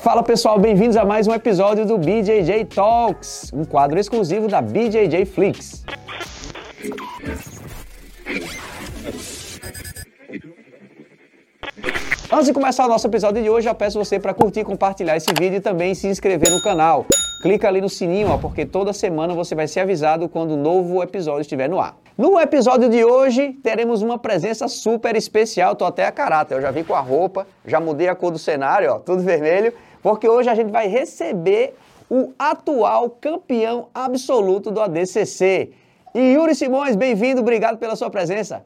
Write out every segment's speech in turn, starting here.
Fala pessoal, bem-vindos a mais um episódio do BJJ Talks, um quadro exclusivo da BJJ Flix. Antes de começar o nosso episódio de hoje, eu peço você para curtir, compartilhar esse vídeo e também se inscrever no canal. Clica ali no sininho, ó, porque toda semana você vai ser avisado quando um novo episódio estiver no ar. No episódio de hoje, teremos uma presença super especial. Tô até a caráter, eu já vim com a roupa, já mudei a cor do cenário, ó, tudo vermelho, porque hoje a gente vai receber o atual campeão absoluto do ADCC. E Yuri Simões, bem-vindo, obrigado pela sua presença.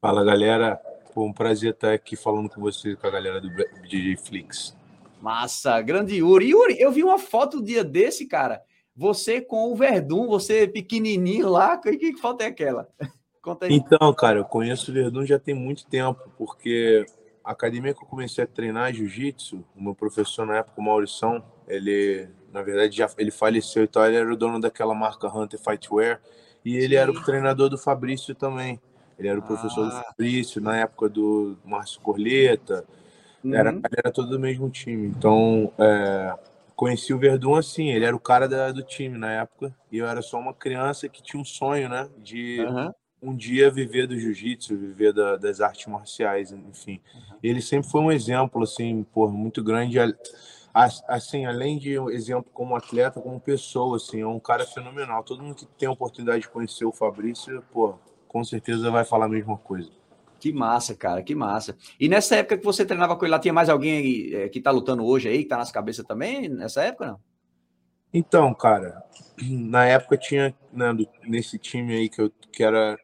Fala, galera. Foi um prazer estar aqui falando com você, com a galera do DJ Flix. Massa, grande Yuri. Yuri, eu vi uma foto um dia desse, cara. Você com o Verdun, você pequenininho lá. Que, que foto é aquela? Conta aí. Então, cara, eu conheço o Verdun já tem muito tempo, porque a academia que eu comecei a treinar jiu-jitsu, o meu professor na época, o Maurição, ele, na verdade, já ele faleceu e tal, ele era o dono daquela marca Hunter Fightwear, e ele Sim. era o treinador do Fabrício também. Ele era o professor ah. do Fabrício, na época do Márcio Corleta. Uhum. Era, era todo do mesmo time. Então, é, conheci o Verdun assim, ele era o cara da, do time na época. E eu era só uma criança que tinha um sonho, né? De uhum. Um dia viver do jiu-jitsu, viver da, das artes marciais, enfim. Uhum. Ele sempre foi um exemplo, assim, por muito grande assim, além de um exemplo como atleta, como pessoa, assim, é um cara fenomenal. Todo mundo que tem a oportunidade de conhecer o Fabrício, pô, com certeza vai falar a mesma coisa. Que massa, cara, que massa. E nessa época que você treinava com ele lá, tinha mais alguém é, que tá lutando hoje aí, que tá nas cabeças também, nessa época, não? Então, cara, na época tinha, né, nesse time aí que eu que era,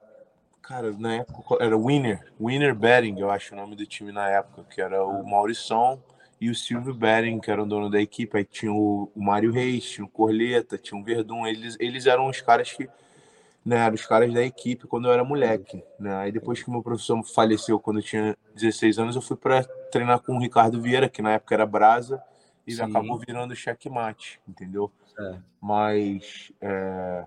cara, na época era Winner, Winner Betting, eu acho o nome do time na época, que era o Maurição e o Silvio Bering, que era o dono da equipe, aí tinha o, o Mário Reis, tinha o Corleta, tinha o Verdun, eles, eles eram os caras que né, eram os caras da equipe quando eu era moleque. Né? Aí depois que meu professor faleceu quando eu tinha 16 anos, eu fui para treinar com o Ricardo Vieira, que na época era Brasa, e Sim. acabou virando checkmate, entendeu? É. Mas, é...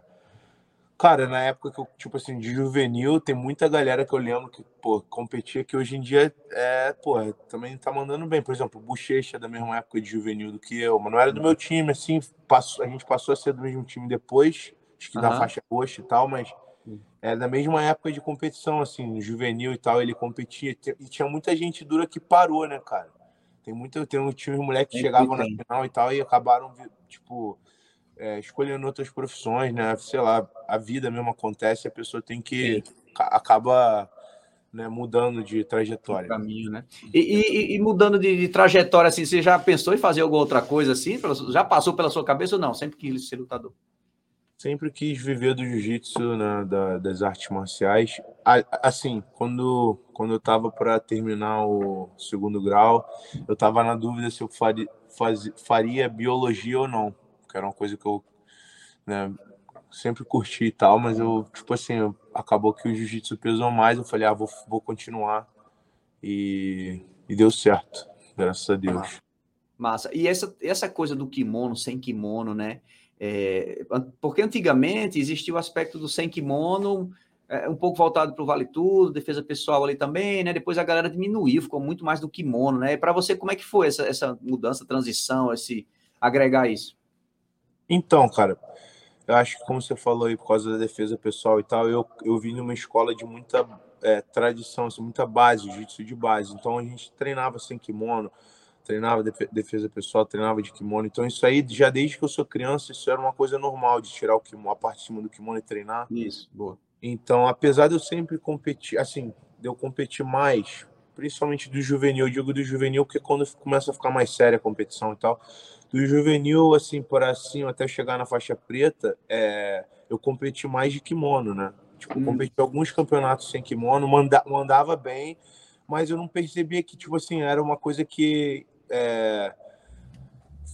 cara, na época que eu, tipo assim, de juvenil, tem muita galera que eu lembro que, pô, competia que hoje em dia, é, pô, também tá mandando bem. Por exemplo, o Bochecha da mesma época de juvenil do que eu, mas não era do meu time, assim, passou, a gente passou a ser do mesmo time depois, acho que uhum. da faixa roxa e tal, mas é da mesma época de competição, assim, juvenil e tal, ele competia. E tinha muita gente dura que parou, né, cara? Tem muito, tem um time de moleques que chegavam na final e tal e acabaram, tipo, é, escolhendo outras profissões, né? Sei lá, a vida mesmo acontece, a pessoa tem que. Sim. acaba né, mudando de trajetória. caminho, né? E, e, e mudando de, de, trajetória, assim, você já pensou em fazer alguma outra coisa assim? Já passou pela sua cabeça ou não? Sempre quis ser lutador? sempre quis viver do jiu-jitsu, né, da, das artes marciais. Assim, quando, quando eu estava para terminar o segundo grau, eu estava na dúvida se eu faria, faz, faria biologia ou não, que era uma coisa que eu né, sempre curti e tal, mas eu, tipo assim, acabou que o jiu-jitsu pesou mais, eu falei, ah, vou, vou continuar. E, e deu certo, graças a Deus. Massa. E essa, essa coisa do kimono, sem kimono, né? É, porque antigamente existia o aspecto do sem kimono, é, um pouco voltado para o vale tudo, defesa pessoal ali também, né? Depois a galera diminuiu, ficou muito mais do kimono, né? Para você, como é que foi essa, essa mudança, transição, esse agregar isso? Então, cara, eu acho que como você falou aí, por causa da defesa pessoal e tal, eu, eu vim numa escola de muita é, tradição, assim, muita base, jiu-jitsu de base. Então a gente treinava sem kimono, treinava defesa pessoal, treinava de kimono. Então, isso aí, já desde que eu sou criança, isso era uma coisa normal de tirar o kimono, a parte de cima do kimono e treinar. Isso, boa. Então, apesar de eu sempre competir, assim, de eu competir mais, principalmente do juvenil, eu digo do juvenil, porque quando começa a ficar mais séria a competição e tal, do juvenil, assim, por assim, até chegar na faixa preta, é, eu competi mais de kimono, né? Tipo, hum. competi alguns campeonatos sem kimono, manda, mandava bem, mas eu não percebia que, tipo assim, era uma coisa que é,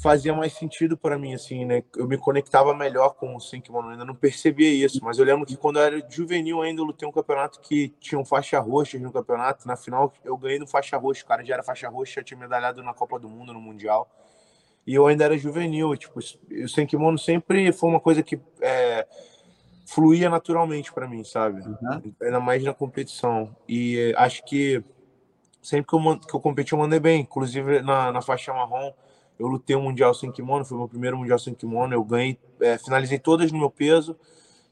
fazia mais sentido para mim, assim, né? Eu me conectava melhor com o Sem Kimono, ainda não percebia isso, mas eu lembro que quando eu era juvenil ainda, eu lutei um campeonato que tinha um faixa roxa no campeonato, na final eu ganhei no faixa roxa, o cara já era faixa roxa, tinha medalhado na Copa do Mundo, no Mundial, e eu ainda era juvenil, tipo, o Sem Kimono sempre foi uma coisa que é, fluía naturalmente para mim, sabe? Uhum. Ainda mais na competição, e acho que sempre que eu, que eu competi, eu mandei bem. Inclusive, na, na faixa marrom, eu lutei um mundial sem kimono, foi meu primeiro mundial sem kimono, eu ganhei, é, finalizei todas no meu peso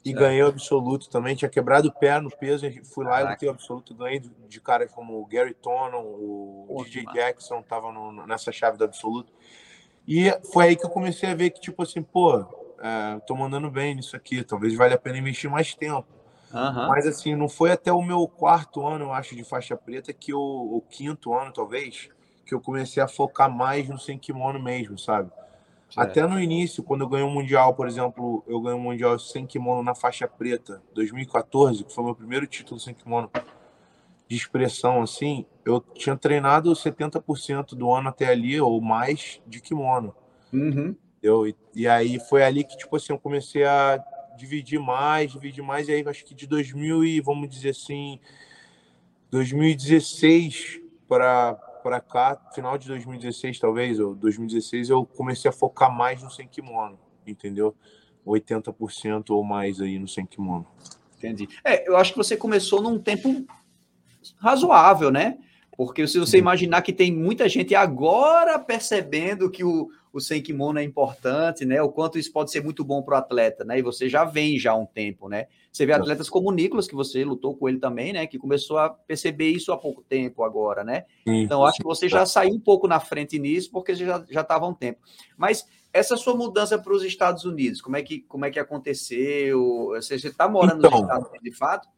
e certo. ganhei o absoluto também. Tinha quebrado o pé no peso, fui lá e lutei o absoluto, ganhei de caras como o Gary Tonon, o Pô, DJ Jackson, tava no, nessa chave do absoluto. E foi aí que eu comecei a ver que, tipo assim, pô, é, tô mandando bem nisso aqui, talvez valha a pena investir mais tempo. Uhum. Mas assim, não foi até o meu quarto ano, eu acho, de faixa preta, que o, o quinto ano, talvez, que eu comecei a focar mais no sem kimono mesmo, sabe? Certo. Até no início, quando eu ganhei um mundial, por exemplo, eu ganhei um mundial sem kimono na faixa preta, 2014, que foi meu primeiro título sem kimono de expressão, assim, eu tinha treinado 70% do ano até ali, ou mais, de kimono. Uhum. Eu, e, e aí foi ali que, tipo assim, eu comecei a dividir mais, dividir mais, e aí acho que de 2000 e, vamos dizer assim, 2016 para para cá, final de 2016 talvez, ou 2016, eu comecei a focar mais no sem kimono, entendeu? 80% ou mais aí no sem kimono. Entendi. É, eu acho que você começou num tempo razoável, né? Porque se você imaginar que tem muita gente agora percebendo que o, o sem kimono é importante, né? O quanto isso pode ser muito bom para o atleta, né? E você já vem já há um tempo, né? Você vê atletas como o Nicolas, que você lutou com ele também, né? Que começou a perceber isso há pouco tempo agora, né? Então, acho que você já saiu um pouco na frente nisso, porque já já estava há um tempo. Mas essa sua mudança para os Estados Unidos, como é que como é que aconteceu? Você está morando então, nos Estados Unidos de fato?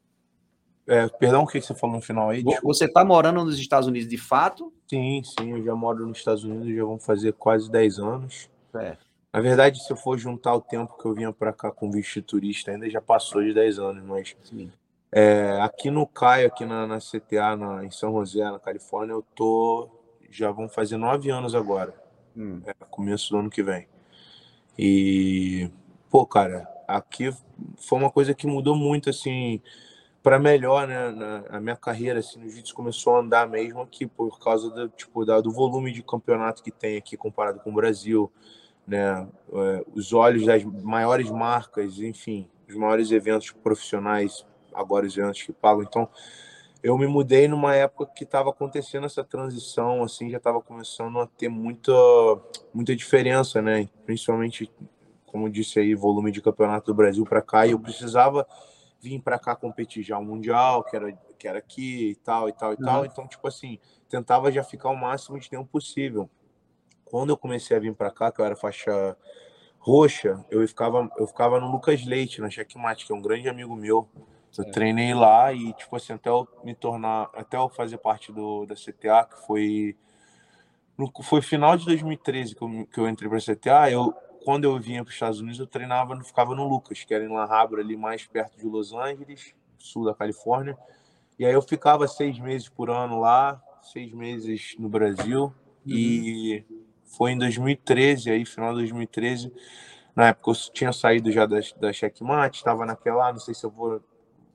É, perdão, o que você falou no final aí? Desculpa. Você está morando nos Estados Unidos de fato? Sim, sim, eu já moro nos Estados Unidos, já vão fazer quase 10 anos. É. Na verdade, se eu for juntar o tempo que eu vinha para cá com visto turista, ainda já passou de 10 anos, mas é, aqui no Caio, aqui na, na CTA, na, em São José, na Califórnia, eu tô. Já vão fazer nove anos agora. Hum. É, começo do ano que vem. E, pô, cara, aqui foi uma coisa que mudou muito, assim para melhor, né? Na, a minha carreira assim, no jiu-jitsu começou a andar mesmo aqui por causa do, tipo, da, do volume de campeonato que tem aqui comparado com o Brasil, né? É, os olhos das maiores marcas, enfim, os maiores eventos profissionais, agora os eventos que pagam. Então, eu me mudei numa época que estava acontecendo essa transição, assim, já estava começando a ter muita, muita diferença, né? Principalmente, como disse aí, volume de campeonato do Brasil para cá, e eu precisava vim para cá competir já o Mundial, que era, que era aqui e tal, e tal, e uhum. tal. Então, tipo assim, tentava já ficar o máximo de tempo possível. Quando eu comecei a vir para cá, que eu era faixa roxa, eu ficava, eu ficava no Lucas Leite, na Checkmate, que é um grande amigo meu. Eu é. treinei lá e, tipo assim, até eu me tornar, até eu fazer parte do, da CTA, que foi. No, foi final de 2013 que eu, que eu entrei para a CTA, eu, quando eu vinha para os Estados Unidos, eu treinava, ficava no Lucas, que era em La Habra, ali mais perto de Los Angeles, sul da Califórnia. E aí eu ficava seis meses por ano lá, seis meses no Brasil. Uhum. E foi em 2013, aí final de 2013, na época eu tinha saído já da, da Checkmate, estava naquela, ah, não sei se eu vou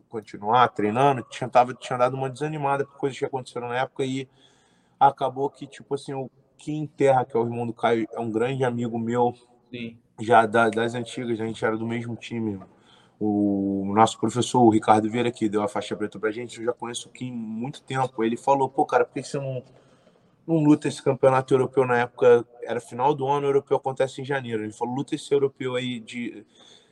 continuar treinando, tinha, tava, tinha dado uma desanimada por coisas que aconteceram na época e acabou que, tipo assim, o Kim Terra, que é o irmão do Caio, é um grande amigo meu, Sim. Já da, das antigas, a gente era do mesmo time. O nosso professor, o Ricardo Vieira, que deu a faixa preta pra gente, eu já conheço o Kim há muito tempo. Ele falou, pô, cara, por que você não, não luta esse campeonato europeu na época? Era final do ano, o europeu acontece em janeiro. Ele falou, luta esse europeu aí de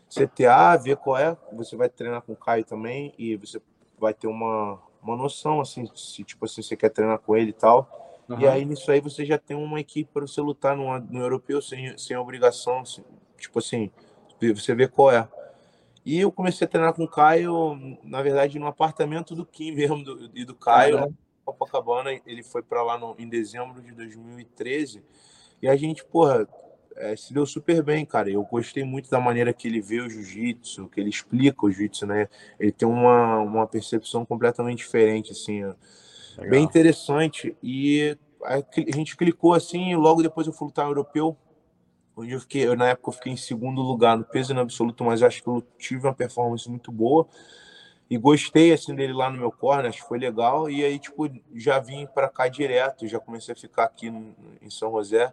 CTA, vê qual é. Você vai treinar com o Caio também e você vai ter uma, uma noção, assim, se tipo assim, você quer treinar com ele e tal. Uhum. E aí, nisso aí, você já tem uma equipe para você lutar no, no europeu sem, sem obrigação. Assim, tipo assim, você vê qual é. E eu comecei a treinar com o Caio, na verdade, no apartamento do Kim mesmo do, e do Caio, uhum. Copacabana. Ele foi para lá no, em dezembro de 2013. E a gente, porra, é, se deu super bem, cara. Eu gostei muito da maneira que ele vê o jiu-jitsu, que ele explica o jiu-jitsu, né? Ele tem uma, uma percepção completamente diferente, assim. Legal. bem interessante. E a, gente clicou assim, e logo depois eu fui lutar europeu, onde eu fiquei, eu, na época eu fiquei em segundo lugar no peso no absoluto, mas acho que eu tive uma performance muito boa. E gostei assim dele lá no meu corner, acho que foi legal. E aí, tipo, já vim para cá direto, já comecei a ficar aqui no, em São José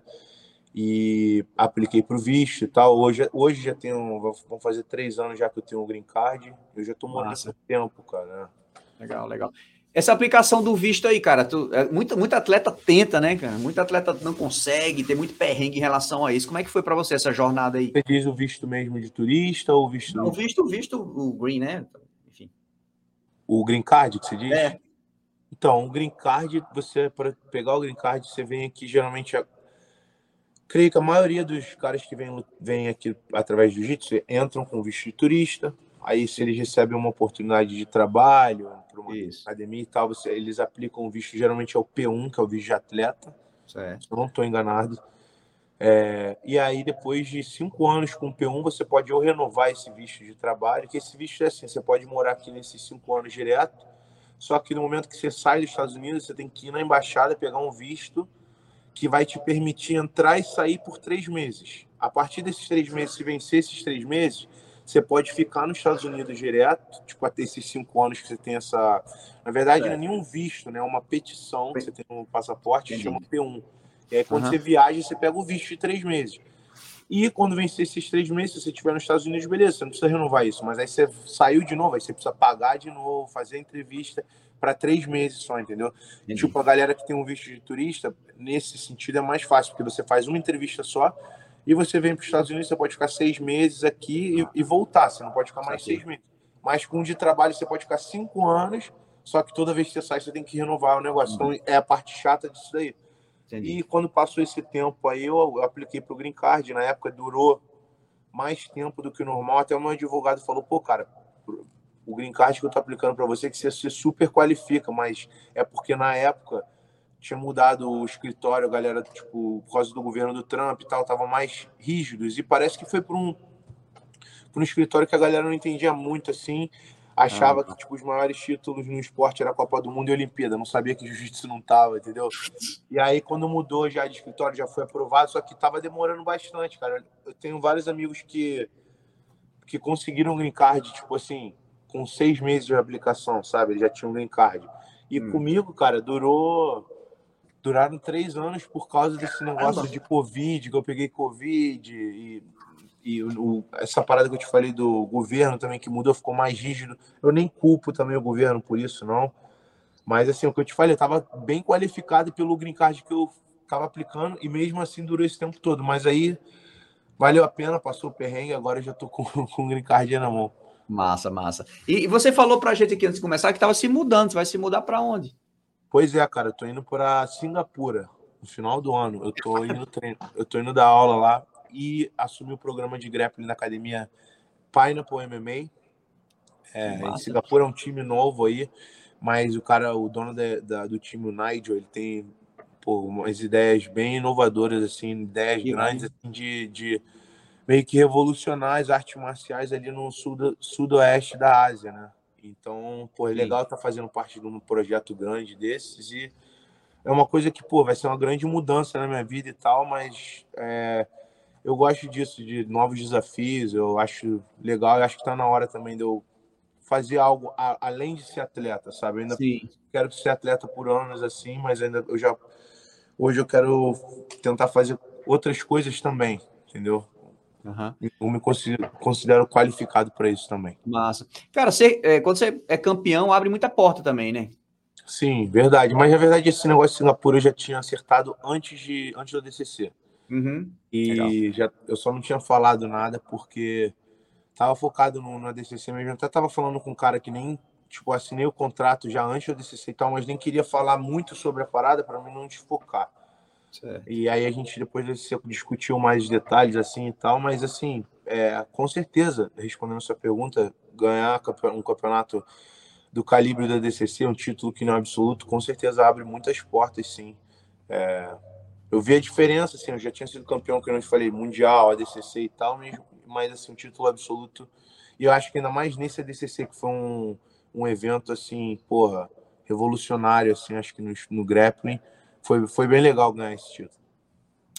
e apliquei para o visto e tal. Hoje, hoje já tenho, vão fazer três anos já que eu tenho o green card. Eu já estou morando há tempo, cara. Legal, legal. Essa aplicação do visto aí, cara, tu, é, muito, muito atleta tenta, né, cara? Muito atleta não consegue, tem muito perrengue em relação a isso. Como é que foi para você essa jornada aí? Você diz o visto mesmo de turista ou visto. Não, o visto, visto, o green, né? Enfim. O green card que você diz? É. Então, o green card, você, para pegar o green card, você vem aqui geralmente. A... Creio que a maioria dos caras que vêm, vêm aqui através do jiu-jitsu entram com visto de turista Aí, se eles recebem uma oportunidade de trabalho para uma Isso. academia e tal, você, eles aplicam o visto, geralmente é o P1, que é o visto de atleta. Certo. Se eu não estou enganado. É, e aí, depois de cinco anos com o P1, você pode ou renovar esse visto de trabalho, que esse visto é assim, você pode morar aqui nesses cinco anos direto, só que no momento que você sai dos Estados Unidos, você tem que ir na embaixada pegar um visto que vai te permitir entrar e sair por três meses. A partir desses três meses, se vencer esses três meses, você pode ficar nos Estados Unidos direto, tipo, até esses cinco anos que você tem essa. Na verdade, é. não é nenhum visto, né? É uma petição que você tem um passaporte que chama P1. E aí, quando uhum. você viaja, você pega o visto de três meses. E quando vencer esses três meses, se você estiver nos Estados Unidos, beleza, você não precisa renovar isso. Mas aí você saiu de novo, aí você precisa pagar de novo, fazer entrevista para três meses só, entendeu? Entendi. Tipo, a galera que tem um visto de turista, nesse sentido é mais fácil, porque você faz uma entrevista só, e você vem para os Estados Unidos, você pode ficar seis meses aqui e, e voltar, você não pode ficar mais seis meses. Mas com o de trabalho você pode ficar cinco anos, só que toda vez que você sai você tem que renovar o negócio. Então é a parte chata disso daí. Entendi. E quando passou esse tempo aí, eu, apliquei para o Green Card. Na época durou mais tempo do que o normal. Até o meu advogado falou: pô, cara, o Green Card que eu tô aplicando para você, que você se super qualifica, mas é porque na época tinha mudado o escritório, a galera, tipo, por causa do governo do Trump e tal, tava mais rígidos. E parece que foi por um, por um escritório que a galera não entendia muito, assim. Achava ah, que, tipo, os maiores títulos no esporte era a Copa do Mundo e a Olimpíada. Não sabia que jiu-jitsu não tava, entendeu? E aí, quando mudou já de escritório, já foi aprovado, só que tava demorando bastante, cara. Eu tenho vários amigos que, que conseguiram um green card, tipo assim, com seis meses de aplicação, sabe? Eles já tinham um green card. E hum. comigo, cara, durou duraram três anos por causa desse negócio de Covid, que eu peguei Covid e, e o, essa parada que eu te falei do governo também que mudou, ficou mais rígido. Eu nem culpo também o governo por isso, não. Mas assim, o que eu te falei, eu estava bem qualificado pelo green card que eu estava aplicando e mesmo assim durou esse tempo todo. Mas aí valeu a pena, passou o perrengue, agora eu já tô com, com o green card na mão. Massa, massa. E você falou pra gente aqui antes de começar que estava se mudando. Você vai se mudar para onde? Pois é, cara, eu tô indo para Singapura no final do ano. Eu tô indo treino, eu tô indo dar aula lá e assumi o programa de grappling na academia Pineapple MMA. É, em Singapura é um time novo aí, mas o cara, o dono da, da, do time, o Nigel, ele tem pô, umas ideias bem inovadoras, assim, ideias que grandes assim, de, de meio que revolucionar as artes marciais ali no sudo, sudoeste da Ásia, né? Então, pô, é legal estar tá fazendo parte de um projeto grande desses e é uma coisa que, pô, vai ser uma grande mudança na minha vida e tal, mas é, eu gosto disso, de novos desafios, eu acho legal, eu acho que está na hora também de eu fazer algo a, além de ser atleta, sabe? Eu ainda Sim. quero ser atleta por anos assim, mas ainda eu já hoje eu quero tentar fazer outras coisas também, entendeu? Uhum. Eu me considero, considero qualificado para isso também. Massa. Cara, você, é, quando você é campeão, abre muita porta também, né? Sim, verdade. Mas na verdade, esse negócio de Singapura eu já tinha acertado antes, de, antes do DCC. Uhum. E já, eu só não tinha falado nada porque tava focado no, no DCC mesmo. Eu até tava falando com um cara que nem, tipo, assinei o contrato já antes do DCC e tal, mas nem queria falar muito sobre a parada para mim não desfocar. Certo. E aí a gente depois discutiu mais detalhes assim e tal, mas assim, é, com certeza, respondendo a sua pergunta, ganhar um campeonato do calibre da DCC, um título que não é absoluto, com certeza abre muitas portas, sim. É, eu vi a diferença, assim, eu já tinha sido campeão, que eu não te falei, mundial, ADCC e tal, mas, assim, um título absoluto. E eu acho que ainda mais nesse ADCC, que foi um, um evento, assim, porra, revolucionário, assim, acho que no, no grappling, foi, foi bem legal ganhar esse título.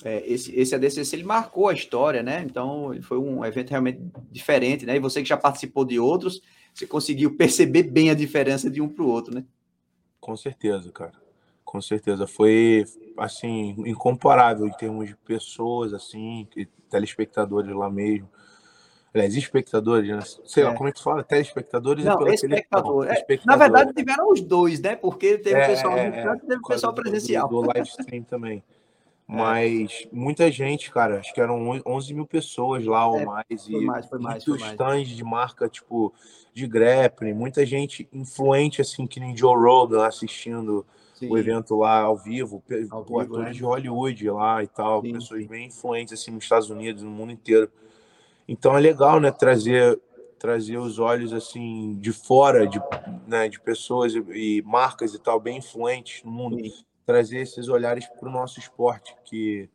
É, esse, esse ADCC ele marcou a história, né? Então foi um evento realmente diferente, né? E você que já participou de outros, você conseguiu perceber bem a diferença de um para o outro, né? Com certeza, cara. Com certeza. Foi, assim, incomparável em termos de pessoas, assim, telespectadores lá mesmo. Aliás, espectadores, né? Sei lá, como é que fala? Telespectadores Não, pela espectador. televisão. É, na verdade, tiveram os dois, né? Porque teve o pessoal É, do é, e teve o pessoal presencial. Do, do live stream também. Mas muita gente, cara, acho que eram 11 mil pessoas lá ou É, mais. foi e mais, foi mais, foi muitos mais. stands de marca, tipo, de grappling, muita gente influente, assim, que nem Joe Rogan assistindo Sim. o evento lá ao vivo, Ao vivo, atores né? de Hollywood lá e tal, Sim, pessoas bem influentes, assim, nos Estados Unidos, no mundo inteiro. Então é legal, né, trazer trazer os olhos assim de fora de, né, de pessoas e, marcas e tal bem influentes no mundo, Sim. trazer esses olhares para o nosso esporte que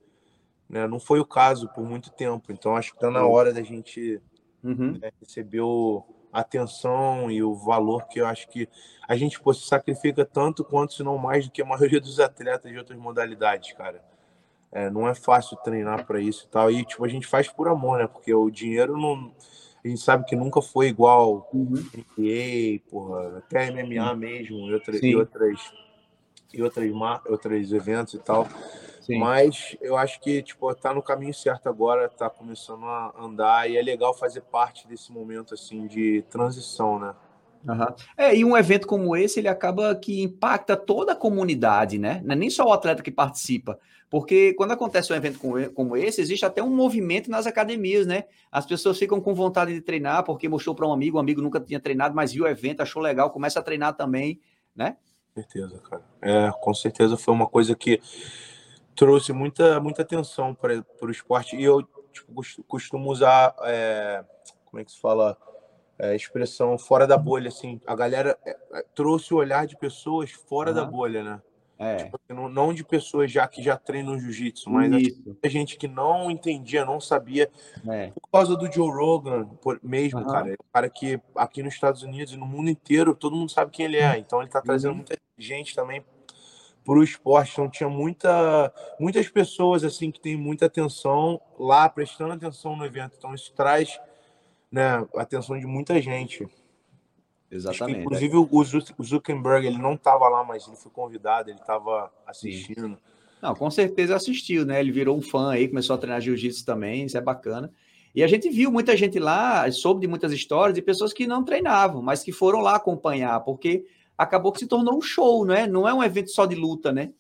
né, não foi o caso por muito tempo. Então acho que está na hora da gente Uhum. né, receber o, a atenção e o valor que eu acho que a gente pô, se sacrifica tanto quanto, se não mais, do que a maioria dos atletas de outras modalidades, cara. É, não é fácil treinar para isso e tal. E tipo, a gente faz por amor, né? Porque o dinheiro não. A gente sabe que nunca foi igual Uhum. NBA, porra, até MMA mesmo, e, outra, Sim. e outras e outras, outros eventos e tal. Sim. Mas eu acho que tipo tá no caminho certo agora, tá começando a andar e é legal fazer parte desse momento assim de transição, né? Aham. É, e um evento como esse, ele acaba que impacta toda a comunidade, né? Não é nem só o atleta que participa. Porque quando acontece um evento como esse, existe até um movimento nas academias, né? As pessoas ficam com vontade de treinar porque mostrou para um amigo, o amigo nunca tinha treinado, mas viu o evento, achou legal, começa a treinar também, né? Com certeza, cara. É, com certeza foi uma coisa que trouxe muita, muita atenção para o esporte. E eu tipo, cos- costumo usar, é, como é que se fala? É, expressão fora da bolha, assim. A galera é, é, trouxe o olhar de pessoas fora da Aham. bolha, né? É. Não, não de pessoas já que já treinam jiu-jitsu, mas muita gente que não entendia, não sabia, É. por causa do Joe Rogan por- mesmo, Aham. cara. É um cara que aqui nos Estados Unidos e no mundo inteiro todo mundo sabe quem ele é. Então ele tá trazendo Uhum. muita gente também pro esporte. Então tinha muita, muitas pessoas assim que têm muita atenção lá, prestando atenção no evento. Então isso traz né, a atenção de muita gente. Acho que, Exatamente. inclusive o Zu- o Zuckerberg ele não estava lá, mas ele foi convidado, ele estava assistindo. Não, com certeza assistiu, né? Ele virou um fã aí, começou a treinar jiu-jitsu também, isso é bacana. E a gente viu muita gente lá, soube de muitas histórias de pessoas que não treinavam, mas que foram lá acompanhar, porque acabou que se tornou um show, não é? Não é um evento só de luta, né?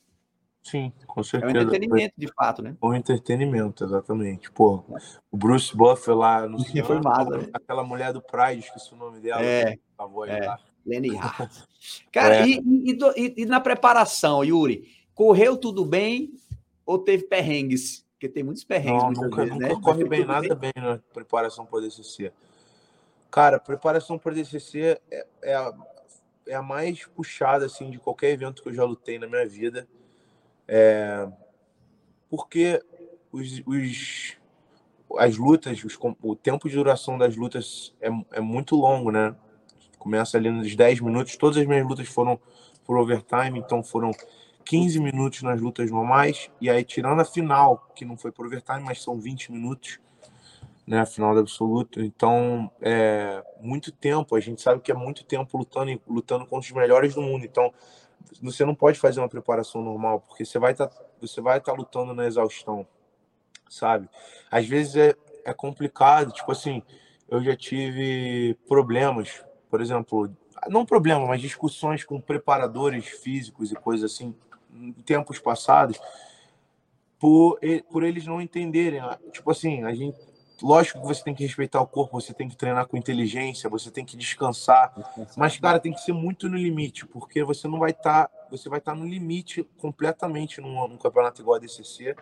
Sim, com É um certeza. entretenimento, de fato, né? Um entretenimento, exatamente. Pô, o Bruce Buffer lá no Foi massa, né? aquela mulher do Pride, esqueci o nome dela. É, a voz é. lá. Lenny Hart. Cara, É. e, e- e- e na preparação, Yuri, correu tudo bem ou teve perrengues? Porque tem muitos perrengues Não, nunca, vezes, nunca né? corre bem nada bem na preparação para o DCC. Cara, preparação para o DCC é, é, a, é a mais puxada assim de qualquer evento que eu já lutei na minha vida. É, porque os, os- as lutas, os o tempo de duração das lutas é, é muito longo, né? Começa ali nos 10 minutos. Todas as minhas lutas foram por overtime, então foram 15 minutos nas lutas normais. E aí, tirando a final, que não foi por overtime, mas são 20 minutos, né? A final do absoluto. Então, é muito tempo. A gente sabe que é muito tempo lutando, lutando contra os melhores do mundo. Então, você não pode fazer uma preparação normal, porque você vai estar você vai estar lutando na exaustão, sabe? Às vezes é, é complicado, tipo assim, eu já tive problemas, por exemplo, não problema, mas discussões com preparadores físicos e coisas assim, em tempos passados, por, por eles não entenderem. ah, Tipo assim, a gente. Lógico que você tem que respeitar o corpo, você tem que treinar com inteligência, você tem que descansar, mas, cara, tem que ser muito no limite, porque você não vai estar. você vai estar no limite completamente num, num campeonato igual a DCC.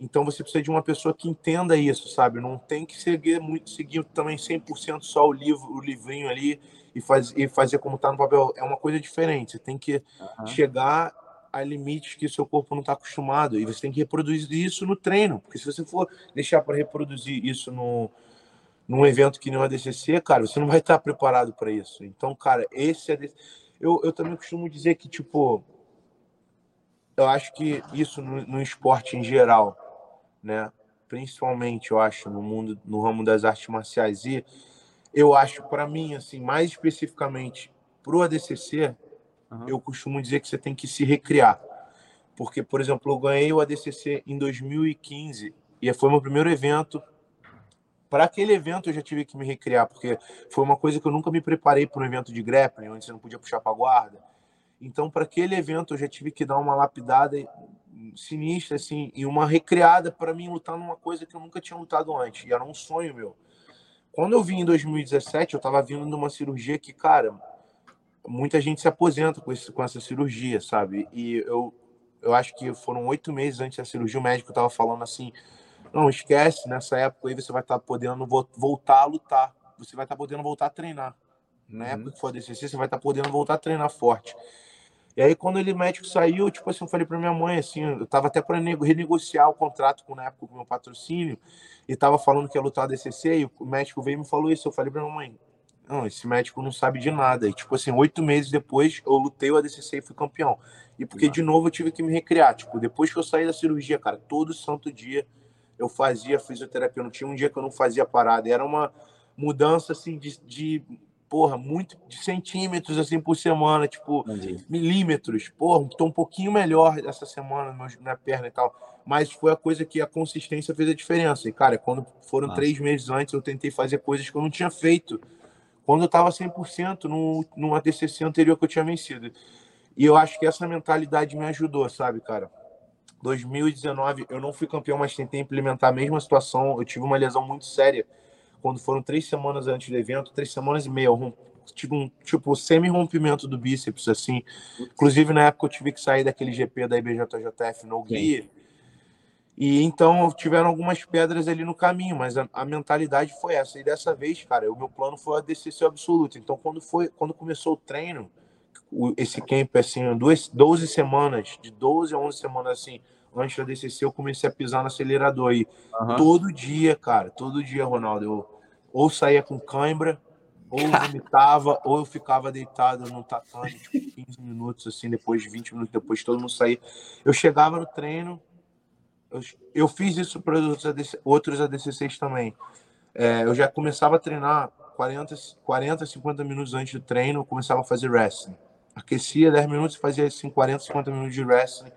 Então você precisa de uma pessoa que entenda isso, sabe? Não tem que seguir muito, seguir também 100% só o livro, o livrinho ali e, faz, e fazer como tá no papel. É uma coisa diferente. Você tem que Aham. chegar a limites que seu corpo não está acostumado e você tem que reproduzir isso no treino, porque se você for deixar para reproduzir isso no num evento que nem o ADCC, cara, você não vai estar preparado para isso. Então, cara, esse é eu, eu também costumo dizer que tipo eu acho que isso no, no esporte em geral, né? Principalmente, eu acho, no mundo, no ramo das artes marciais e eu acho, para mim, assim, mais especificamente pro ADCC, Aham. eu costumo dizer que você tem que se recriar. Porque, por exemplo, eu ganhei o ADCC em 2015 e foi meu primeiro evento para aquele evento eu já tive que me recriar, porque foi uma coisa que eu nunca me preparei para um evento de grappling, onde você não podia puxar para guarda. Então, para aquele evento eu já tive que dar uma lapidada sinistra, assim, e uma recriada para mim lutar numa coisa que eu nunca tinha lutado antes. E era um sonho meu. Quando eu vim em 2017, eu estava vindo de uma cirurgia que, cara, muita gente se aposenta com, esse, com essa cirurgia, sabe? E eu, eu acho que foram oito meses antes da cirurgia, o médico estava falando assim: não, esquece, nessa época aí você vai estar tá podendo voltar a lutar, você vai estar tá podendo voltar a treinar. Na uhum. época que for a DCC, você vai estar tá podendo voltar a treinar forte. E aí, quando ele médico saiu, tipo assim, eu falei para minha mãe, assim, eu tava até para renegociar o contrato com, na época com o meu patrocínio, e tava falando que ia lutar a DCC, e o médico veio e me falou isso. Eu falei para minha mãe, não, esse médico não sabe de nada. E, tipo assim, oito meses depois, eu lutei o ADCC e fui campeão. E porque, de novo, eu tive que me recriar. Tipo, depois que eu saí da cirurgia, cara, todo santo dia eu fazia fisioterapia. Não tinha um dia que eu não fazia parada. Era uma mudança, assim, de, de porra, muito de centímetros assim por semana, tipo, Entendi. milímetros. Porra, tô um pouquinho melhor essa semana na perna e tal. Mas foi a coisa que a consistência fez a diferença. E, cara, quando foram Nossa. três meses antes, eu tentei fazer coisas que eu não tinha feito. Quando eu tava 100% no, no ADCC anterior que eu tinha vencido. E eu acho que essa mentalidade me ajudou, sabe, cara? 2019 eu não fui campeão, mas tentei implementar a mesma situação. Eu tive uma lesão muito séria quando foram três semanas antes do evento, três semanas e meia, eu tive um tipo semi-rompimento do bíceps, assim. Inclusive, na época, eu tive que sair daquele GP da IBJJF no Hungria. E então tiveram algumas pedras ali no caminho, mas a, a, mentalidade foi essa. E dessa vez, cara, o meu plano foi a DCC absoluto. Então, quando foi, quando começou o treino, o, esse camp assim, duas, 12 semanas, de 12 a 11 semanas assim, antes da DCC, eu comecei a pisar no acelerador aí. Uhum. Todo dia, cara, todo dia, Ronaldo. Eu ou saía com cãibra, ou vomitava, ou eu ficava deitado no tatame, tipo, 15 minutos, assim, depois, 20 minutos depois, todo mundo saía. Eu chegava no treino, eu, fiz isso para outros, ADC, outros ADCCs também. É, eu já começava a treinar 40, 40, 50 minutos antes do treino, eu começava a fazer wrestling. Aquecia 10 minutos e fazia assim, 40, 50 minutos de wrestling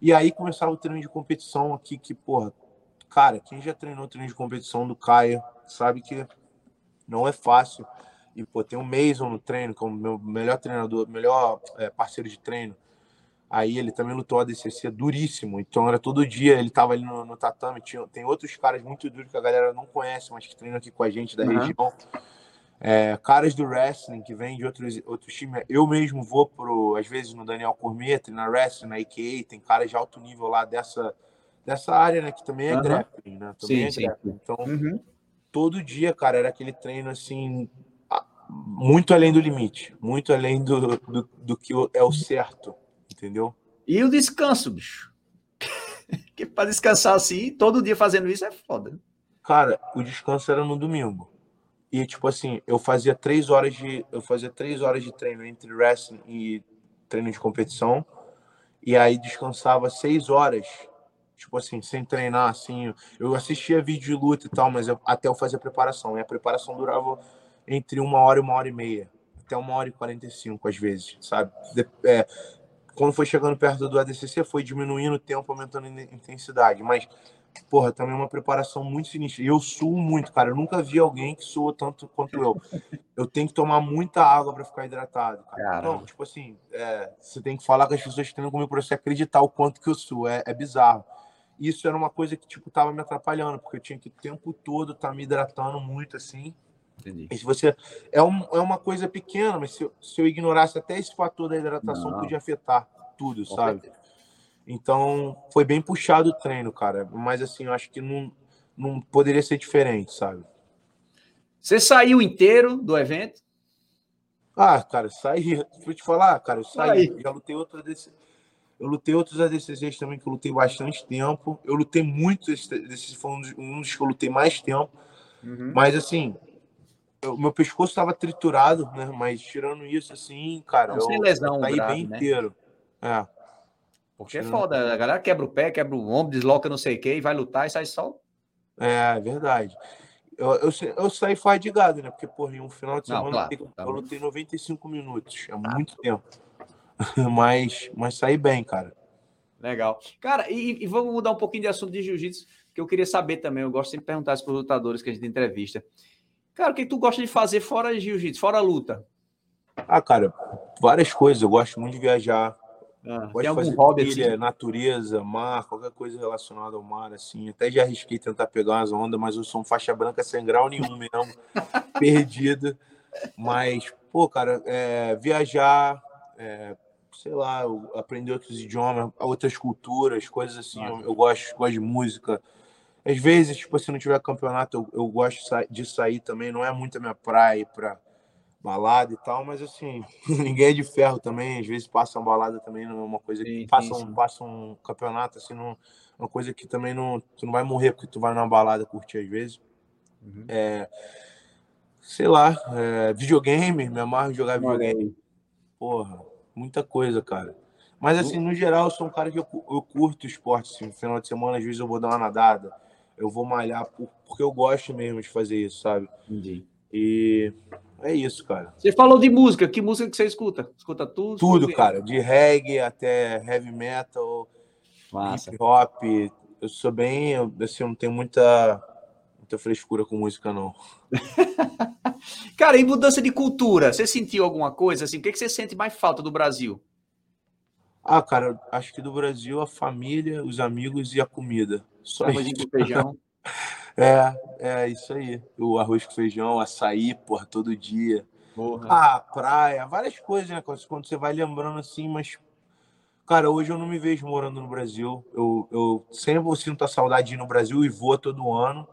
e aí começava o treino de competição aqui, que, porra, cara, quem já treinou treino de competição do Caio sabe que não é fácil. E, pô, tem o Mason no treino, como meu melhor treinador, melhor é, parceiro de treino. Aí ele também lutou a DCC duríssimo. Então era todo dia, ele tava ali no, no tatame. Tinha, tem outros caras muito duros que a galera não conhece, mas que treinam aqui com a gente da uhum. região é, caras do wrestling que vêm de outros, outros times. Eu mesmo vou, pro, às vezes, no Daniel Cormier, na wrestling, na IKA, tem caras de alto nível lá dessa, dessa área, né? Que também é uhum. grappling, né? Também sim, é sim. Então, uhum. todo dia, cara, era aquele treino assim, muito além do limite, muito além do, do, do que é o certo, entendeu? E o descanso, bicho. que para descansar assim, todo dia fazendo isso é foda. Cara, o descanso era no domingo. E, tipo assim, eu fazia três horas de. Eu fazia três horas de treino entre wrestling e treino de competição. E aí descansava seis horas, tipo assim, sem treinar, assim. Eu assistia vídeo de luta e tal, mas eu, até eu fazer a preparação. E a preparação durava entre uma hora e uma hora e meia. Até uma hora e quarenta e cinco, às vezes, sabe? É, quando foi chegando perto do ADCC, foi diminuindo o tempo, aumentando a intensidade. Mas porra, também é uma preparação muito sinistra. E eu suo muito, cara. Eu nunca vi alguém que sua tanto quanto eu. Eu tenho que tomar muita água para ficar hidratado, cara. Então, tipo assim, é, você tem que falar com as pessoas que treinam comigo para você acreditar o quanto que eu suo. É, é, bizarro. Isso era uma coisa que, tipo, tava me atrapalhando, porque eu tinha que o tempo todo estar tá me hidratando muito, assim. Entendi. Se você. É, um, é uma coisa pequena, mas se eu, se eu ignorasse até esse fator da hidratação, Não. podia afetar tudo, sabe? Então, foi bem puxado o treino, cara. Mas, assim, eu acho que não, não poderia ser diferente, sabe? Você saiu inteiro do evento? Ah, cara, saí. Vou te falar, cara, eu saí. Já lutei outras ADC... Eu lutei outros ADCCs também que eu lutei bastante tempo. Eu lutei muito, esse, esse foi um dos, um dos que eu lutei mais tempo. Uhum. Mas, assim, o meu pescoço estava triturado, né? Mas tirando isso, assim, cara, não, eu lesão saí grave, bem né? inteiro. É. Porque é foda, a galera quebra o pé, quebra o ombro, desloca não sei o que, e vai lutar e sai só. É, é verdade. Eu, eu, eu saí fadigado, né? Porque, porra, em um final de semana não, claro, eu, tá eu lutei 95 minutos. É ah. muito tempo. mas, mas saí bem, cara. Legal. Cara, e, e, vamos mudar um pouquinho de assunto de jiu-jitsu. que eu queria saber também, eu gosto sempre de perguntar para os lutadores que a gente entrevista. Cara, o que tu gosta de fazer fora jiu-jitsu, fora luta? Ah, cara, várias coisas. Eu gosto muito de viajar. Ah, gosto algum fazer hobby trilha, assim? natureza, mar, qualquer coisa relacionada ao mar, assim. Até já arrisquei tentar pegar umas ondas, mas eu sou um faixa branca sem grau nenhum mesmo, perdido. Mas, pô, cara, é, viajar, é, sei lá, aprender outros idiomas, outras culturas, coisas assim. Eu, eu, gosto, gosto de música. Às vezes, tipo, se não tiver campeonato, eu, eu gosto de sair também. Não é muito a minha praia para balada e tal, mas assim, ninguém é de ferro também. Às vezes passa uma balada também, não é uma coisa que sim, passa, sim, um, passa um campeonato, assim, não, uma coisa que também não, tu não vai morrer porque tu vai numa balada curtir às vezes. Uhum. É, sei lá, é, videogame, me amarro jogar videogame. Porra, muita coisa, cara. Mas assim, no geral, eu sou um cara que eu, eu curto esporte. Assim, no final de semana, às vezes eu vou dar uma nadada, eu vou malhar por, porque eu gosto mesmo de fazer isso, sabe? Entendi. E é isso, cara. Você falou de música, que música que você escuta? Escuta tudo? Tudo, cara. De reggae até heavy metal, Massa. hip hop. Eu sou bem, assim, eu não tenho muita, muita frescura com música, não. cara, e mudança de cultura? Você sentiu alguma coisa? Assim, o que, que você sente mais falta do Brasil? Ah, cara, acho que do Brasil a família, os amigos e a comida. Só isso. com feijão. É, é isso aí. O arroz com feijão, açaí, porra, todo dia. Porra. Ah, praia, várias coisas, né? Quando você vai lembrando assim, mas. Cara, hoje eu não me vejo morando no Brasil. Eu, eu sempre sinto a saudade de ir no Brasil e vou todo ano.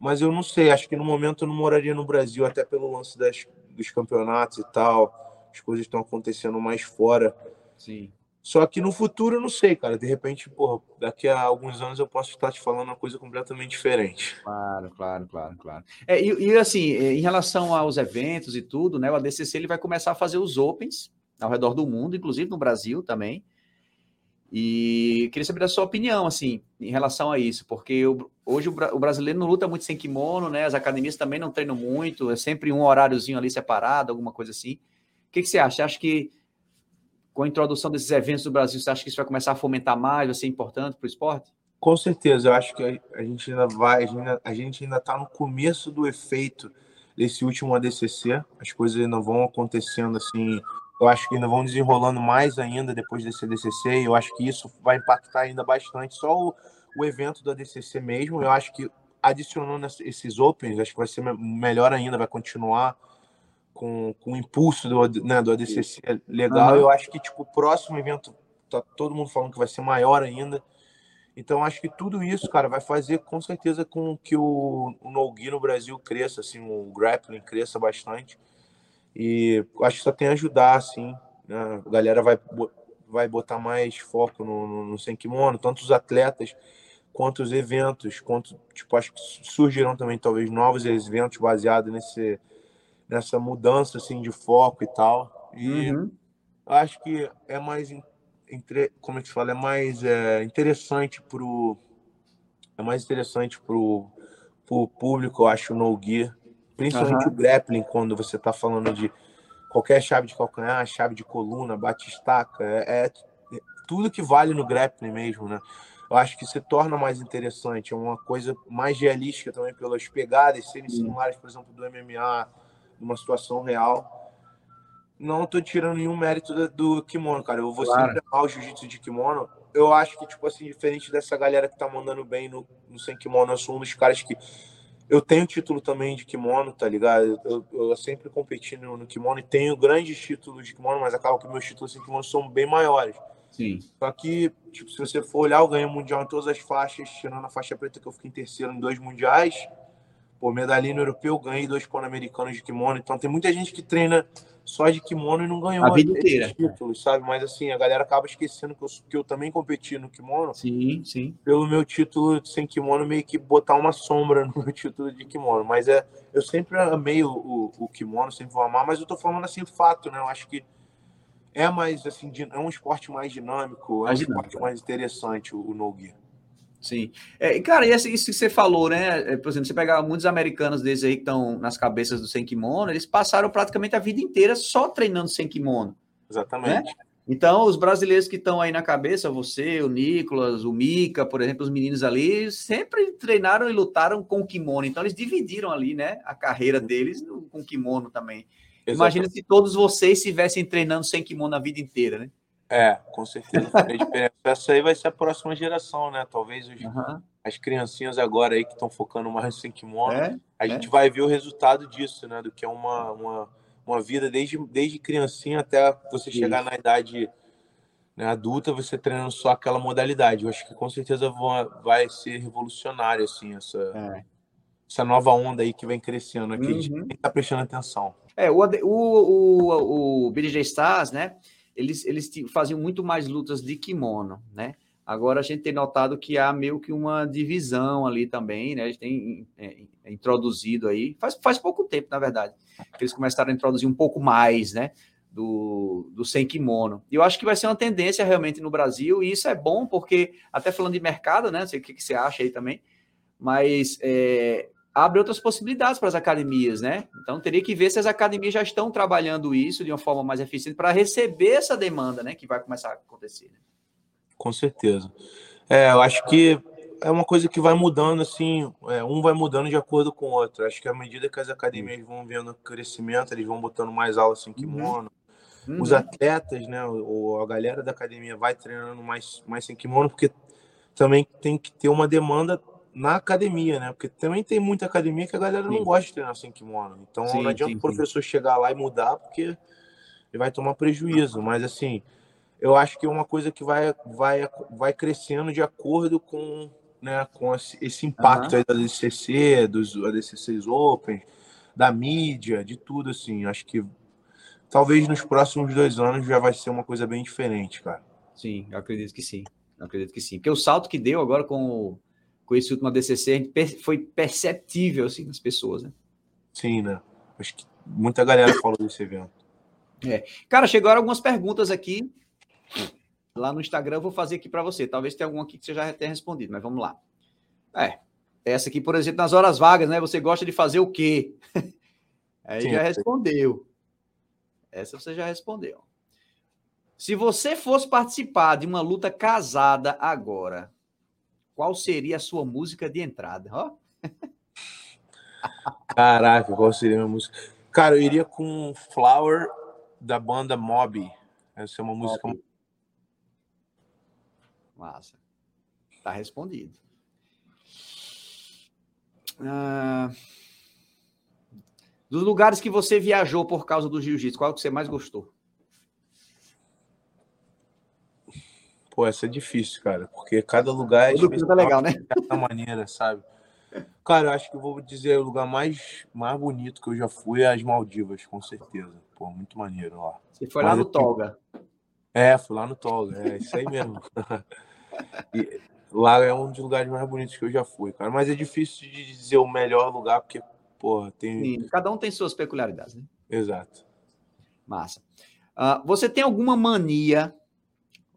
Mas eu não sei, acho que no momento eu não moraria no Brasil, até pelo lance das, dos campeonatos e tal. As coisas estão acontecendo mais fora. Sim. Só que no futuro eu não sei, cara. De repente, porra, daqui a alguns anos eu posso estar te falando uma coisa completamente diferente. Claro, claro, claro, claro. É, e, e, assim, em relação aos eventos e tudo, né? O ADCC ele vai começar a fazer os Opens ao redor do mundo, inclusive no Brasil também. E queria saber da sua opinião, assim, em relação a isso, porque o, hoje o, o, brasileiro não luta muito sem kimono, né? As academias também não treinam muito, é sempre um horáriozinho ali separado, alguma coisa assim. O que, que você acha? Acha que com a introdução desses eventos do Brasil, você acha que isso vai começar a fomentar mais, vai ser importante para o esporte? Com certeza, eu acho que a, gente ainda vai, a gente ainda está no começo do efeito desse último ADCC, as coisas ainda vão acontecendo assim, eu acho que ainda vão desenrolando mais ainda depois desse ADCC, e eu acho que isso vai impactar ainda bastante, só o, o evento do ADCC mesmo, eu acho que adicionando esses Opens, acho que vai ser melhor ainda, vai continuar com, com o impulso do, né, do ADCC legal. Uhum. Eu acho que tipo, o próximo evento tá todo mundo falando que vai ser maior ainda. Então acho que tudo isso, cara, vai fazer com certeza com que o, o no-gi no Brasil cresça, assim, o grappling cresça bastante. E acho que só tem a ajudar, assim. Né? A galera vai, vai botar mais foco no, no, no Senkimono, tanto os atletas quanto os eventos, quanto, tipo, acho que surgirão também talvez novos eventos baseados nesse nessa mudança assim de foco e tal. E uhum. acho que é mais entre, como é que se fala, é mais é, interessante pro é mais interessante pro, pro público, eu acho, no gear, principalmente uhum. o grappling quando você está falando de qualquer chave de calcanhar, chave de coluna, bate-estaca, é, é, tudo que vale no grappling mesmo, né? Eu acho que se torna mais interessante, é uma coisa mais realística também pelas pegadas serem similares, por exemplo, do MMA, numa situação real. Não tô tirando nenhum mérito do, do kimono, cara. Eu vou claro. sempre amar o jiu-jitsu de kimono. Eu acho que, tipo assim, diferente dessa galera que tá mandando bem no, no sem kimono, eu sou um dos caras que. Eu tenho título também de kimono, tá ligado? Eu, eu, eu sempre competi no, no, kimono e tenho grandes títulos de kimono, mas acaba que meus títulos de kimono são bem maiores. Sim. Só que, tipo, se você for olhar, eu ganhei mundial em todas as faixas, tirando a faixa preta que eu fiquei em terceiro em dois mundiais Pô, medalhinha no europeu, ganhei dois pan-americanos de kimono. Então tem muita gente que treina só de kimono e não ganhou a vida inteira. títulos, sabe? Mas assim, a galera acaba esquecendo que eu, que eu também competi no kimono. Sim, sim. Pelo meu título sem kimono, meio que botar uma sombra no meu título de kimono. Mas é, eu sempre amei o, o, o kimono, sempre vou amar, mas eu tô falando assim, fato, né? Eu acho que é mais assim, é um esporte mais dinâmico, é um esporte mais interessante o, o no-gi. Sim. É, cara, e isso que você falou, né? É, por exemplo, você pegar muitos americanos desses aí que estão nas cabeças do sem kimono, eles passaram praticamente a vida inteira só treinando sem kimono. Exatamente. Né? Então, os brasileiros que estão aí na cabeça, você, o Nicolas, o Mika, por exemplo, os meninos ali, sempre treinaram e lutaram com kimono. Então, eles dividiram ali, né, a carreira deles com kimono também. Exatamente. Imagina se todos vocês estivessem treinando sem kimono a vida inteira, né? É, com certeza. Essa aí vai ser a próxima geração, né? Talvez os, uhum. as criancinhas agora aí que estão focando mais sem kimono, é, a é. gente vai ver o resultado disso, né? Do que é uma, uma, uma vida desde, desde criancinha até você Isso. chegar na idade né, adulta, você treinando só aquela modalidade. Eu acho que com certeza vai ser revolucionário, assim, essa, é. essa nova onda aí que vem crescendo aqui. Uhum. A gente tá prestando atenção. É, o, o, o, o BJ Stars, né? Eles, eles faziam muito mais lutas de kimono, né? Agora a gente tem notado que há meio que uma divisão ali também, né? A gente tem é, é, introduzido aí, faz, faz pouco tempo, na verdade, que eles começaram a introduzir um pouco mais, né? Do, do sem kimono. E eu acho que vai ser uma tendência realmente no Brasil, e isso é bom, porque, até falando de mercado, né? Não sei o que, que você acha aí também, mas é, abre outras possibilidades para as academias, né? Então teria que ver se as academias já estão trabalhando isso de uma forma mais eficiente para receber essa demanda, né? Que vai começar a acontecer. Né? Com certeza. É, eu acho que é uma coisa que vai mudando, assim, é, um vai mudando de acordo com o outro. Acho que à medida que as academias vão vendo crescimento, eles vão botando mais aulas em kimono. Uhum. Os atletas, né, ou a galera da academia vai treinando mais, mais sem kimono, porque também tem que ter uma demanda na academia, né? Porque também tem muita academia que a galera sim. não gosta de treinar sem kimono. Então sim, não adianta sim, o professor chegar lá e mudar, porque ele vai tomar prejuízo. Mas assim, eu acho que é uma coisa que vai, vai, vai crescendo de acordo com, né, com esse, impacto uhum. aí da DCC, dos ADCCs Open, da mídia, de tudo assim. Acho que talvez nos próximos dois anos já vai ser uma coisa bem diferente, cara. Sim, eu acredito que sim. Eu acredito que sim. Porque o salto que deu agora com o com esse último ADCC, foi perceptível assim nas pessoas, né? Sim, né? Acho que muita galera falou desse evento. É. Cara, chegaram algumas perguntas aqui lá no Instagram, eu vou fazer aqui para você. Talvez tenha alguma aqui que você já tenha respondido, mas vamos lá. É, essa aqui, por exemplo, nas horas vagas, né? Você gosta de fazer o quê? Aí Sim, já respondeu. Essa você já respondeu. Se você fosse participar de uma luta casada agora, qual seria a sua música de entrada? Ó. Caraca, qual seria a minha música? Cara, eu iria com Flower da banda Mob. Essa é uma música. Mob. Massa. Tá respondido. Ah, dos lugares que você viajou por causa do jiu-jitsu, qual é que você mais gostou? Pô, essa é difícil, cara, porque cada lugar é especial legal, né? de cada maneira, sabe? Cara, eu acho que eu vou dizer o lugar mais, mais bonito que eu já fui é as Maldivas, com certeza. Pô, muito maneiro lá. Você foi Mas lá no Tolga? É, fui lá no Tolga, é isso aí mesmo. e lá é um dos lugares mais bonitos que eu já fui, cara. Mas é difícil de dizer o melhor lugar, porque, pô, tem. Sim, cada um tem suas peculiaridades, né? Exato. Massa. Uh, você tem alguma mania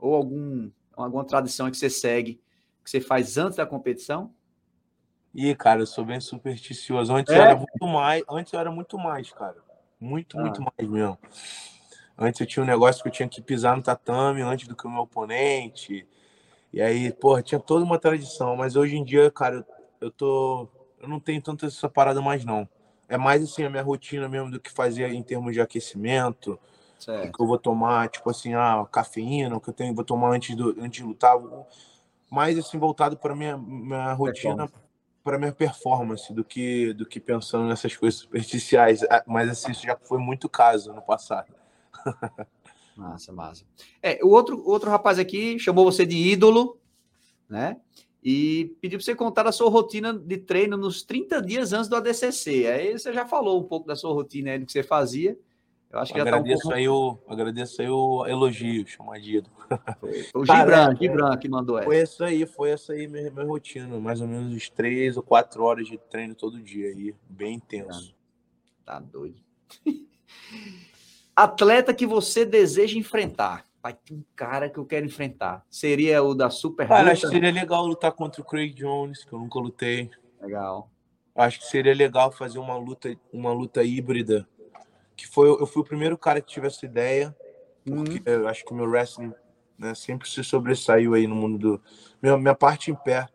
ou algum, alguma tradição que você segue, que você faz antes da competição? Ih, cara, eu sou bem supersticioso. Antes é? eu era muito mais, antes era muito mais, cara. Muito, ah. muito mais mesmo. Antes eu tinha um negócio que eu tinha que pisar no tatame antes do que o meu oponente. E aí, porra, tinha toda uma tradição, mas hoje em dia, cara, eu, eu tô eu não tenho tanta essa parada mais não. É mais assim a minha rotina mesmo do que fazer em termos de aquecimento, Certo. que eu vou tomar, tipo assim, ah, cafeína, o que eu tenho, vou tomar antes, do, antes de lutar, mais assim, voltado para minha, minha rotina, para minha performance, do que, do que pensando nessas coisas superficiais. Ah, mas assim, isso já foi muito caso no passado. massa, massa. É, o outro, outro rapaz aqui chamou você de ídolo, né? E pediu para você contar a sua rotina de treino nos 30 dias antes do ADCC. Aí você já falou um pouco da sua rotina aí, do que você fazia. Eu acho que agradeço, tá um pouco... aí o, agradeço aí o elogio, chamadinho. Foi, o Gibran, é, Gibran que mandou essa. Foi isso aí, foi essa aí minha, minha rotina. Mais ou menos uns três ou quatro horas de treino todo dia aí, bem intenso. Tá doido. Atleta que você deseja enfrentar. Vai ter um cara que eu quero enfrentar. Seria o da Super Cara, acho que seria legal lutar contra o Craig Jones, que eu nunca lutei. Legal. Acho que seria legal fazer uma luta, uma luta híbrida que foi eu fui o primeiro cara que tive essa ideia porque uhum. eu acho que o meu wrestling né, sempre se sobressaiu aí no mundo do. Minha, minha parte em pé,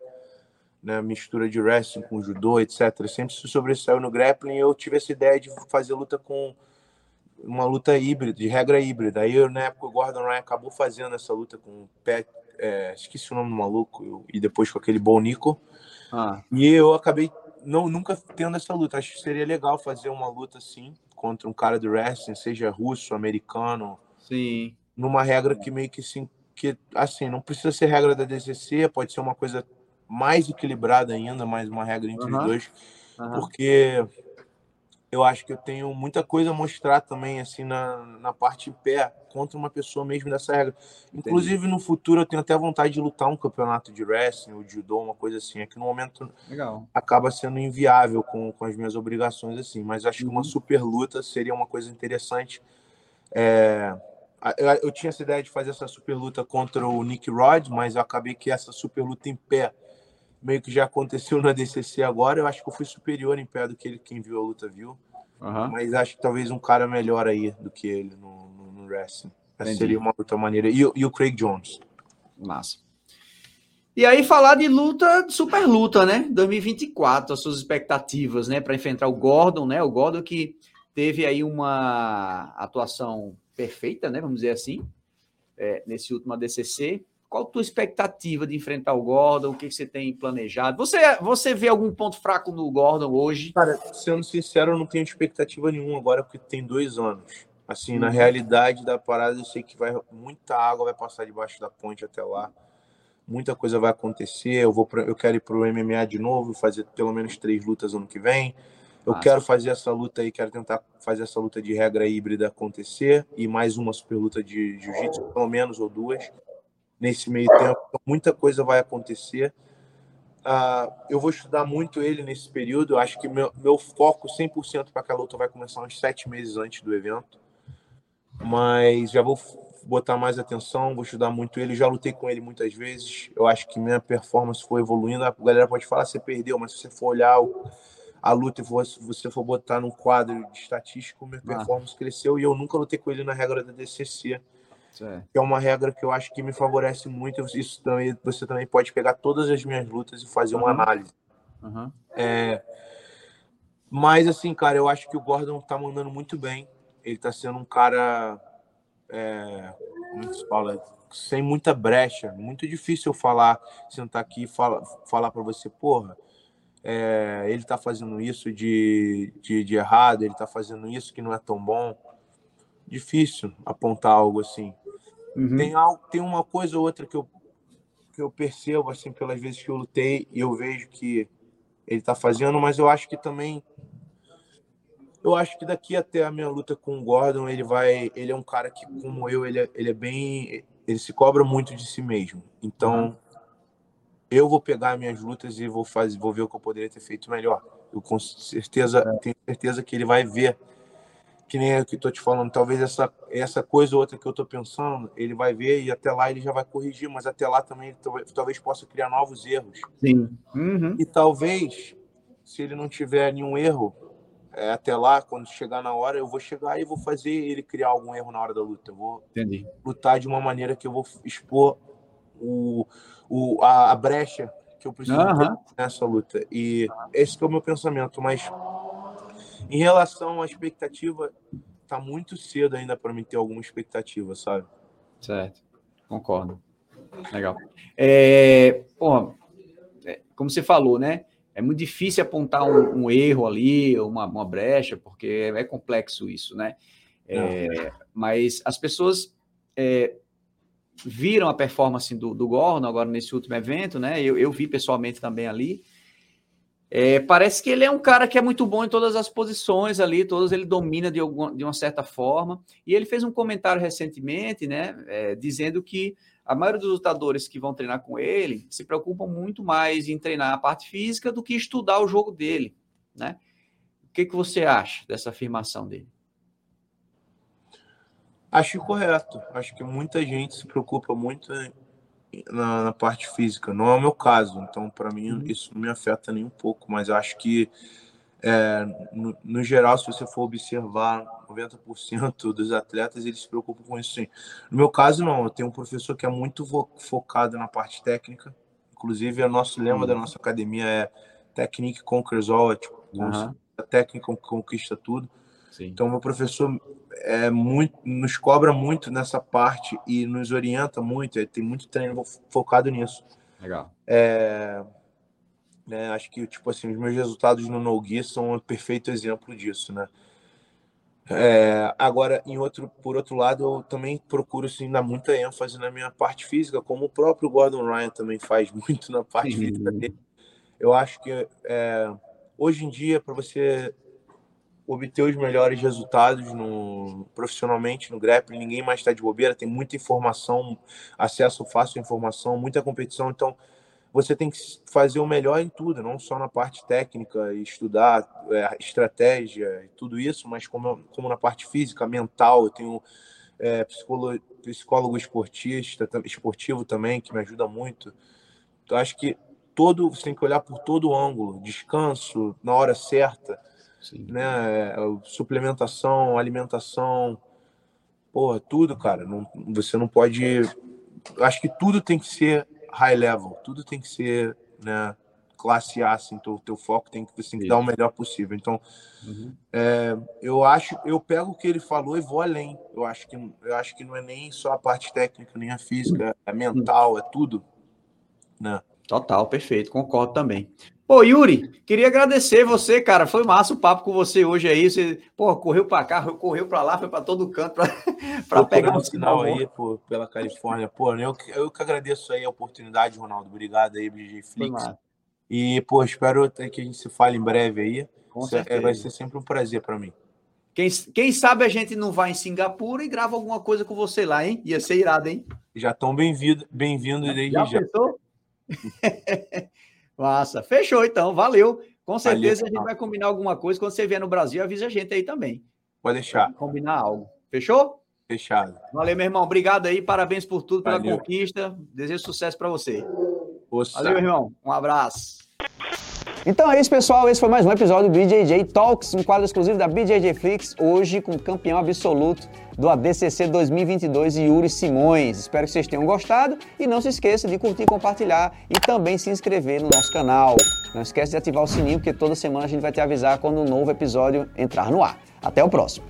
né, mistura de wrestling com judô, etc., sempre se sobressaiu no grappling. eu tive essa ideia de fazer luta com uma luta híbrida, de regra híbrida. Aí, eu, na época, o Gordon Ryan acabou fazendo essa luta com o pé. É, esqueci o nome do maluco, e depois com aquele Bo Nico. Ah. E eu acabei não, nunca tendo essa luta. Acho que seria legal fazer uma luta assim contra um cara do wrestling, seja russo, americano. Sim. Numa regra que meio que assim, que assim, não precisa ser regra da DCC, pode ser uma coisa mais equilibrada ainda, mais uma regra entre uhum. os dois, uhum. porque eu acho que eu tenho muita coisa a mostrar também, assim, na, na parte em pé, contra uma pessoa mesmo dessa regra. Inclusive, Entendi. no futuro, eu tenho até vontade de lutar um campeonato de wrestling ou de judô, uma coisa assim. É que no momento Legal. acaba sendo inviável com, com as minhas obrigações, assim. Mas acho uhum. que uma uhum. super luta seria uma coisa interessante. É... Eu, eu tinha essa ideia de fazer essa super luta contra o Nick Rod, mas eu acabei que essa super luta em pé meio que já aconteceu na DCC agora. Eu acho que eu fui superior em pé do que ele, quem viu a luta viu. Uhum. Mas acho que talvez um cara melhor aí do que ele no, no, no wrestling. Essa seria uma luta maneira. E, e, o Craig Jones. Massa. E aí falar de luta, super luta, né? 2024, as suas expectativas, né, para enfrentar o Gordon, né? O Gordon que teve aí uma atuação perfeita, né? Vamos dizer assim, é, nesse último ADCC. Qual a tua expectativa de enfrentar o Gordon? O que você tem planejado? Você, você vê algum ponto fraco no Gordon hoje? Cara, sendo sincero, eu não tenho expectativa nenhuma agora, porque tem dois anos. Assim, na uhum. realidade da parada, eu sei que vai muita água vai passar debaixo da ponte até lá. Muita coisa vai acontecer. Eu vou pra, eu quero ir para o MMA de novo, fazer pelo menos três lutas ano que vem. Eu Nossa. quero fazer essa luta aí, quero tentar fazer essa luta de regra híbrida acontecer e mais uma super luta de jiu-jitsu, pelo menos ou duas nesse meio tempo. Então, muita coisa vai acontecer. Uh, eu vou estudar muito ele nesse período. Eu acho que meu, meu foco 100% para aquela luta vai começar uns sete meses antes do evento. Mas já vou botar mais atenção, vou estudar muito ele. Já lutei com ele muitas vezes. Eu acho que minha performance foi evoluindo. A galera pode falar você perdeu, mas se você for olhar a luta e você for botar num quadro de estatístico, minha ah. performance cresceu. E eu nunca lutei com ele na regra da DCC Certo. Que é uma regra que eu acho que me favorece muito. Isso também, você também pode pegar todas as minhas lutas e fazer uma uhum. análise. Uhum. É, mas, assim, cara, eu acho que o Gordon tá mandando muito bem. Ele tá sendo um cara. É, como se fala? Sem muita brecha. Muito difícil eu falar, sentar aqui e falar, falar para você, porra. É, ele tá fazendo isso de, de, de errado, ele tá fazendo isso que não é tão bom. Difícil apontar algo assim. Uhum. Tem, algo, tem uma coisa ou outra que eu, que eu percebo, assim, pelas vezes que eu lutei e eu vejo que ele está fazendo, mas eu acho que também. Eu acho que daqui até a minha luta com o Gordon, ele vai. Ele é um cara que, como eu, ele é, ele é bem. Ele se cobra muito de si mesmo. Então, uhum. eu vou pegar minhas lutas e vou fazer, vou ver o que eu poderia ter feito melhor. Eu com certeza é. tenho certeza que ele vai ver que nem eu que estou te falando, talvez essa, essa coisa ou outra que eu estou pensando, ele vai ver e até lá ele já vai corrigir, mas até lá também talvez possa criar novos erros. Sim. Uhum. E talvez, se ele não tiver nenhum erro, é, até lá, quando chegar na hora, eu vou chegar e vou fazer ele criar algum erro na hora da luta. Eu vou Entendi. lutar de uma maneira que eu vou expor o, o, a, a brecha que eu preciso uhum. nessa luta. E esse é o meu pensamento, mas em relação à expectativa, tá muito cedo ainda para mim ter alguma expectativa, sabe? Certo, concordo. Legal. É, bom, é, como você falou, né? É muito difícil apontar um, um erro ali, uma, uma, brecha, porque é complexo isso, né? É, mas as pessoas é, viram a performance do, do Gordon agora nesse último evento, né? Eu, eu vi pessoalmente também ali. É, parece que ele é um cara que é muito bom em todas as posições ali, todas ele domina de, alguma, de uma certa forma. E ele fez um comentário recentemente, né, é, dizendo que a maioria dos lutadores que vão treinar com ele se preocupam muito mais em treinar a parte física do que estudar o jogo dele, né? O que, que você acha dessa afirmação dele? Acho correto. Acho que muita gente se preocupa muito na, na, parte física. Não é o meu caso, então para mim uhum. isso não me afeta nem um pouco, mas acho que é, no, no, geral, se você for observar, 90% dos atletas eles se preocupam com isso sim. No meu caso, não. Eu tenho um professor que é muito focado na parte técnica. Inclusive, o nosso lema uhum. da nossa academia é Technique Conquers All, é, tipo, uhum. a técnica conquista tudo. Sim. Então, meu professor é muito, nos cobra muito nessa parte e nos orienta muito. Ele tem muito treino focado nisso. Legal. É, né? Acho que tipo assim, os meus resultados no no são um perfeito exemplo disso, né? É, agora, em outro, por outro lado, eu também procuro assim, dar muita ênfase na minha parte física, como o próprio Gordon Ryan também faz muito na parte física dele. Eu acho que é, hoje em dia, para você obter os melhores resultados no, profissionalmente no grappling, ninguém mais está de bobeira, tem muita informação, acesso fácil à informação, muita competição, então você tem que fazer o melhor em tudo, não só na parte técnica, estudar é, estratégia e tudo isso, mas como, como na parte física, mental. Eu tenho é, psicólogo, psicólogo esportista, esportivo também, que me ajuda muito. Então, acho que todo você tem que olhar por todo ângulo, descanso na hora certa, Sim. né? É, suplementação, alimentação, porra, tudo, cara. Não, você não pode. Acho que tudo tem que ser high level, tudo tem que ser né, classe A, assim, teu, teu foco tem que, você tem que dar o melhor possível. Então, uhum. é, eu acho, eu pego o que ele falou e vou além. Eu acho que, eu acho que não é nem só a parte técnica, nem a física, é mental, é tudo. Né? Total, perfeito, concordo também. Pô, Yuri, queria agradecer você, cara. Foi massa o papo com você hoje aí. Você, pô, correu para cá, correu para lá, foi para todo canto para pegar um sinal aí pô, pela Califórnia. Pô, eu, eu que agradeço aí a oportunidade, Ronaldo. Obrigado aí, BG Flix. E, pô, espero que a gente se fale em breve aí. Com certeza. Vai ser sempre um prazer para mim. Quem, quem sabe a gente não vai em Singapura e grava alguma coisa com você lá, hein? Ia ser irado, hein? Já estão bem-vindos bem desde já. já. Massa. Fechou, então. Valeu. Com certeza Valeu, a gente vai combinar alguma coisa. Quando você vier no Brasil, avisa a gente aí também. Pode deixar. Combinar algo. Fechou? Fechado. Valeu, meu irmão. Obrigado aí. Parabéns por tudo, pela Valeu. conquista. Desejo sucesso para você. Poxa. Valeu, irmão. Um abraço. Então é isso, pessoal. Esse foi mais um episódio do BJJ Talks, um quadro exclusivo da BJJ Flix, hoje com o campeão absoluto do ADCC 2022, Yuri Simões. Espero que vocês tenham gostado e não se esqueça de curtir, compartilhar e também se inscrever no nosso canal. Não esquece de ativar o sininho, porque toda semana a gente vai te avisar quando um novo episódio entrar no ar. Até o próximo.